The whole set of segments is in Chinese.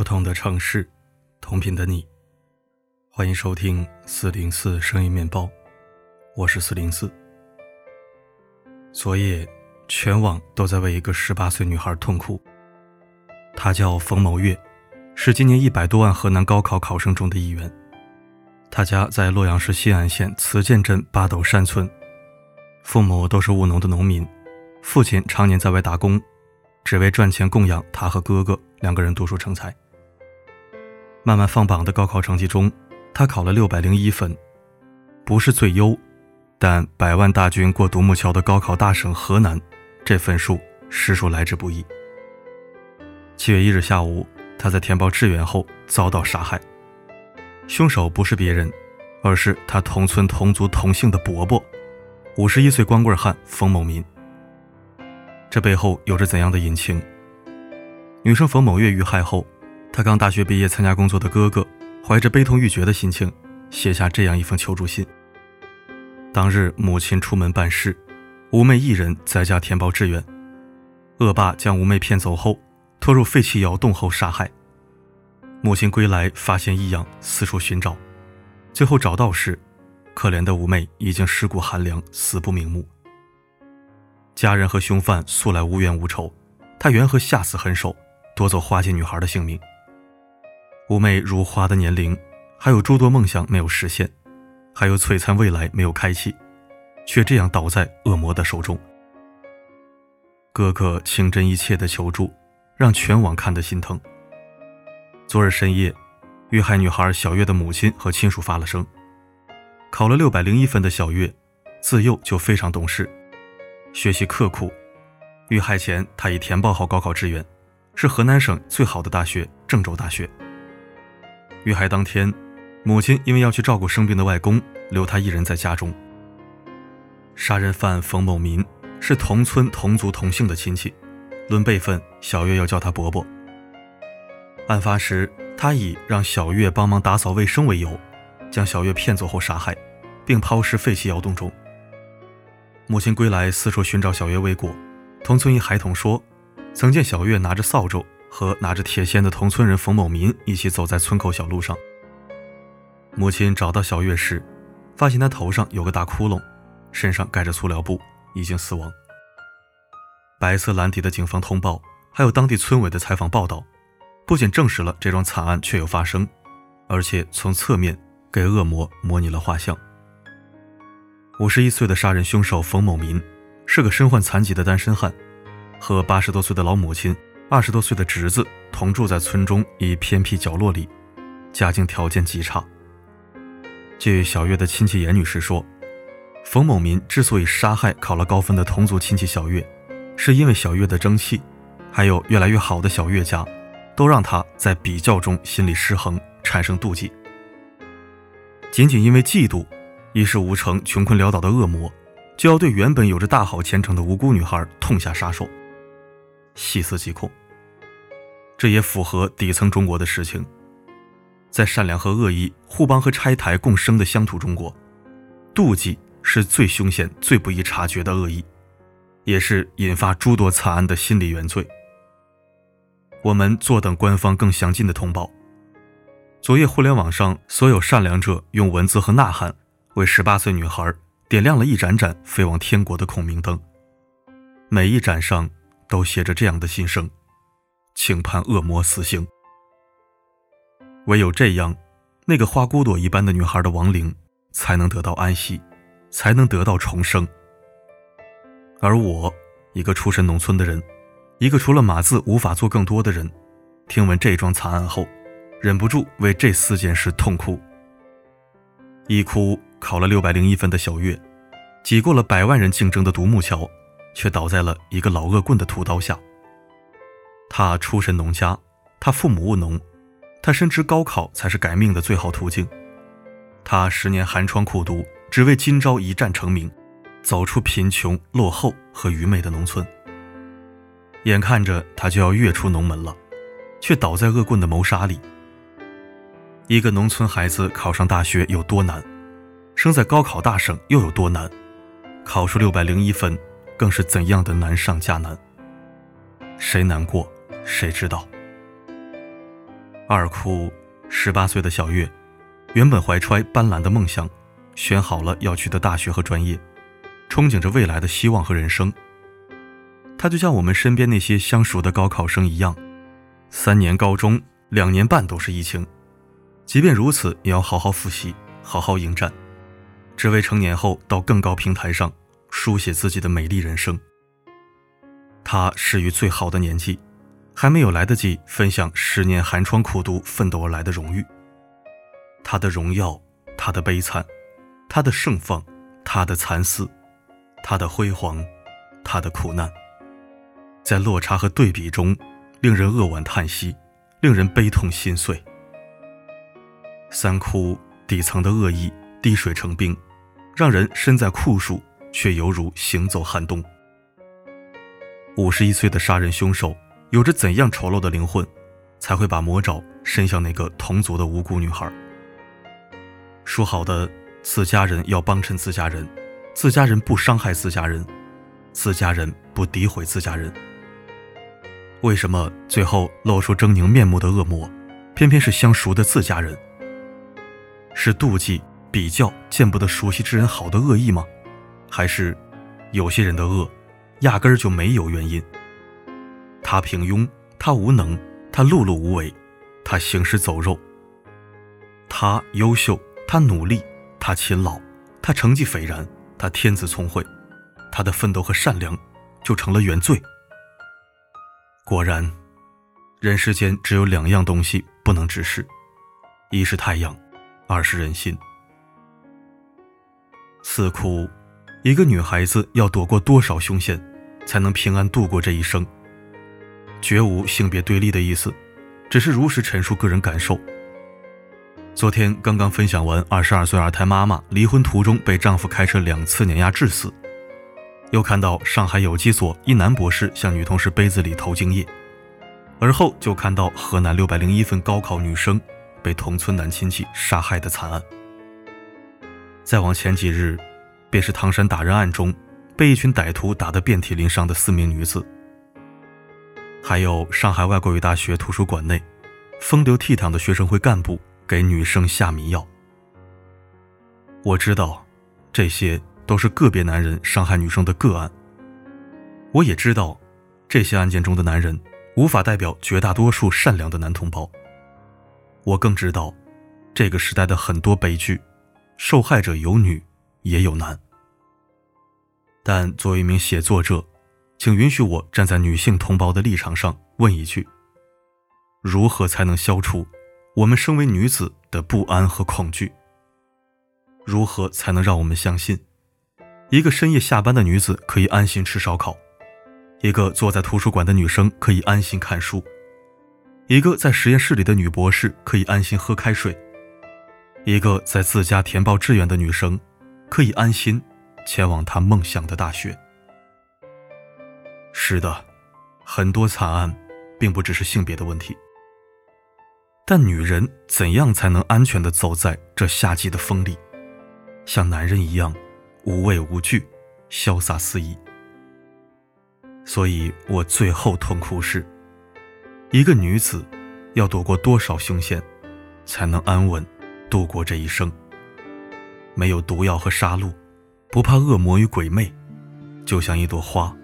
不同的城市，同频的你，欢迎收听四零四声音面包，我是四零四。昨夜，全网都在为一个十八岁女孩痛哭。她叫冯某月，是今年一百多万河南高考考生中的一员。她家在洛阳市新安县慈涧镇八斗山村，父母都是务农的农民，父亲常年在外打工。只为赚钱供养他和哥哥两个人读书成才。慢慢放榜的高考成绩中，他考了六百零一分，不是最优，但百万大军过独木桥的高考大省河南，这分数实属来之不易。七月一日下午，他在填报志愿后遭到杀害，凶手不是别人，而是他同村同族同姓的伯伯，五十一岁光棍汉冯某民。这背后有着怎样的隐情？女生冯某月遇害后，他刚大学毕业参加工作的哥哥，怀着悲痛欲绝的心情，写下这样一封求助信。当日母亲出门办事，吴妹一人在家填报志愿，恶霸将吴妹骗走后，拖入废弃窑洞后杀害。母亲归来发现异样，四处寻找，最后找到时，可怜的吴妹已经尸骨寒凉，死不瞑目。家人和凶犯素来无冤无仇，他缘何下此狠手，夺走花季女孩的性命？妩媚如花的年龄，还有诸多梦想没有实现，还有璀璨未来没有开启，却这样倒在恶魔的手中。哥哥情真意切的求助，让全网看得心疼。昨日深夜，遇害女孩小月的母亲和亲属发了声。考了六百零一分的小月，自幼就非常懂事。学习刻苦，遇害前她已填报好高考志愿，是河南省最好的大学郑州大学。遇害当天，母亲因为要去照顾生病的外公，留他一人在家中。杀人犯冯某民是同村同族同姓的亲戚，论辈分，小月要叫他伯伯。案发时，他以让小月帮忙打扫卫生为由，将小月骗走后杀害，并抛尸废弃窑洞中。母亲归来，四处寻找小月未果。同村一孩童说，曾见小月拿着扫帚和拿着铁锨的同村人冯某民一起走在村口小路上。母亲找到小月时，发现她头上有个大窟窿，身上盖着塑料布，已经死亡。白色蓝底的警方通报，还有当地村委的采访报道，不仅证实了这桩惨案确有发生，而且从侧面给恶魔模拟了画像。五十一岁的杀人凶手冯某民是个身患残疾的单身汉，和八十多岁的老母亲、二十多岁的侄子同住在村中一偏僻角落里，家境条件极差。据小月的亲戚严女士说，冯某民之所以杀害考了高分的同族亲戚小月，是因为小月的争气，还有越来越好的小月家，都让他在比较中心理失衡，产生妒忌。仅仅因为嫉妒。一事无成、穷困潦倒的恶魔，就要对原本有着大好前程的无辜女孩痛下杀手，细思极恐。这也符合底层中国的实情。在善良和恶意、互帮和拆台共生的乡土中国，妒忌是最凶险、最不易察觉的恶意，也是引发诸多惨案的心理原罪。我们坐等官方更详尽的通报。昨夜，互联网上所有善良者用文字和呐喊。为十八岁女孩点亮了一盏盏飞往天国的孔明灯，每一盏上都写着这样的心声：请判恶魔死刑。唯有这样，那个花骨朵一般的女孩的亡灵才能得到安息，才能得到重生。而我，一个出身农村的人，一个除了码字无法做更多的人，听闻这桩惨案后，忍不住为这四件事痛哭，一哭。考了六百零一分的小月，挤过了百万人竞争的独木桥，却倒在了一个老恶棍的屠刀下。他出身农家，他父母务农，他深知高考才是改命的最好途径。他十年寒窗苦读，只为今朝一战成名，走出贫穷、落后和愚昧的农村。眼看着他就要跃出农门了，却倒在恶棍的谋杀里。一个农村孩子考上大学有多难？生在高考大省又有多难？考出六百零一分，更是怎样的难上加难？谁难过，谁知道。二哭，十八岁的小月，原本怀揣斑斓的梦想，选好了要去的大学和专业，憧憬着未来的希望和人生。他就像我们身边那些相熟的高考生一样，三年高中，两年半都是疫情，即便如此，也要好好复习，好好迎战，只为成年后到更高平台上书写自己的美丽人生。他是于最好的年纪，还没有来得及分享十年寒窗苦读奋斗而来的荣誉。他的荣耀，他的悲惨，他的盛放，他的蚕丝，他的辉煌，他的苦难。在落差和对比中，令人扼腕叹息，令人悲痛心碎。三窟底层的恶意滴水成冰，让人身在酷暑却犹如行走寒冬。五十一岁的杀人凶手有着怎样丑陋的灵魂，才会把魔爪伸向那个同族的无辜女孩？说好的自家人要帮衬自家人，自家人不伤害自家人，自家人不诋毁自家人。为什么最后露出狰狞面目的恶魔，偏偏是相熟的自家人？是妒忌、比较见不得熟悉之人好的恶意吗？还是有些人的恶，压根儿就没有原因？他平庸，他无能，他碌碌无为，他行尸走肉。他优秀，他努力，他勤劳，他成绩斐然，他天资聪慧，他的奋斗和善良，就成了原罪。果然，人世间只有两样东西不能直视，一是太阳，二是人心。似乎，一个女孩子要躲过多少凶险，才能平安度过这一生？绝无性别对立的意思，只是如实陈述个人感受。昨天刚刚分享完二十二岁二胎妈妈离婚途中被丈夫开车两次碾压致死。又看到上海有机所一男博士向女同事杯子里投精液，而后就看到河南六百零一分高考女生被同村男亲戚杀害的惨案。再往前几日，便是唐山打人案中被一群歹徒打得遍体鳞伤的四名女子，还有上海外国语大学图书馆内风流倜傥的学生会干部给女生下迷药。我知道，这些。都是个别男人伤害女生的个案。我也知道，这些案件中的男人无法代表绝大多数善良的男同胞。我更知道，这个时代的很多悲剧，受害者有女也有难。但作为一名写作者，请允许我站在女性同胞的立场上问一句：如何才能消除我们身为女子的不安和恐惧？如何才能让我们相信？一个深夜下班的女子可以安心吃烧烤，一个坐在图书馆的女生可以安心看书，一个在实验室里的女博士可以安心喝开水，一个在自家填报志愿的女生可以安心前往他梦想的大学。是的，很多惨案并不只是性别的问题，但女人怎样才能安全地走在这夏季的风里，像男人一样？无畏无惧，潇洒肆意。所以我最后痛哭是：一个女子要躲过多少凶险，才能安稳度过这一生？没有毒药和杀戮，不怕恶魔与鬼魅，就像一朵花，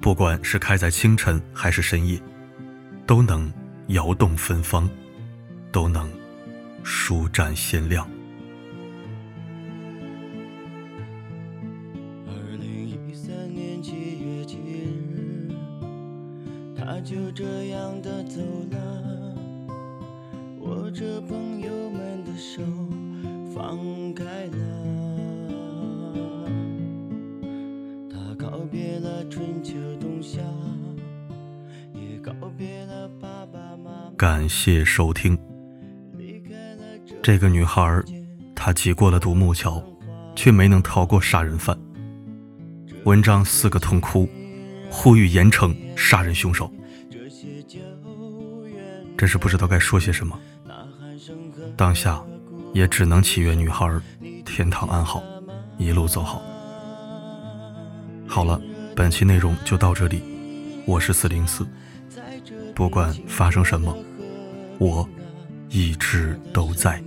不管是开在清晨还是深夜，都能摇动芬芳，都能舒展鲜亮。二零一三年七月七日，他就这样的走了，握着朋友们的手放开了。他告别了春秋冬夏，也告别了爸爸妈妈。感谢收听。这个女孩，她挤过了独木桥，却没能逃过杀人犯。文章四个痛哭，呼吁严惩杀人凶手。真是不知道该说些什么，当下也只能祈愿女孩天堂安好，一路走好。好了，本期内容就到这里，我是四零四，不管发生什么，我一直都在。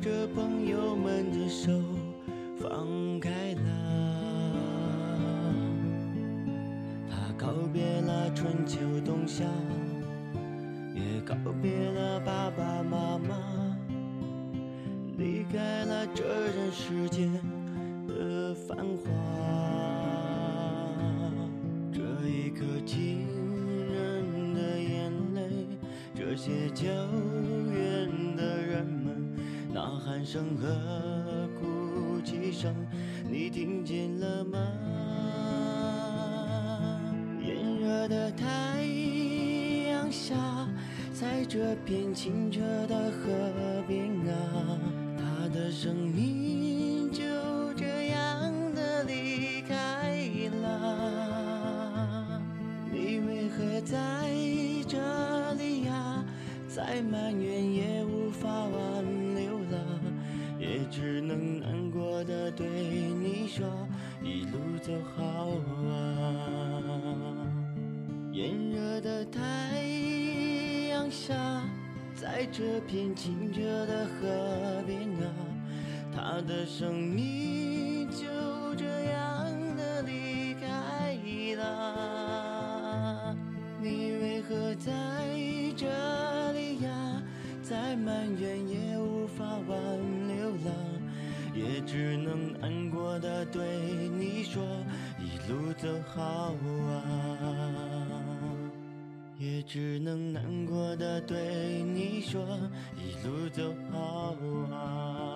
着朋友们的手放开了。他告别了春秋冬夏，也告别了爸爸妈妈，离开了这人世间的繁华。这一刻，静。这些久远的人们，呐喊声和哭泣声，你听见了吗？炎热的太阳下，在这片清澈的河边啊，他的生命这片清澈的河边啊，他的生命就这样的离开了。你为何在这里呀？再埋怨也无法挽留了，也只能难过的对你说一路走好啊，也只能难过的对你说，一路走好啊。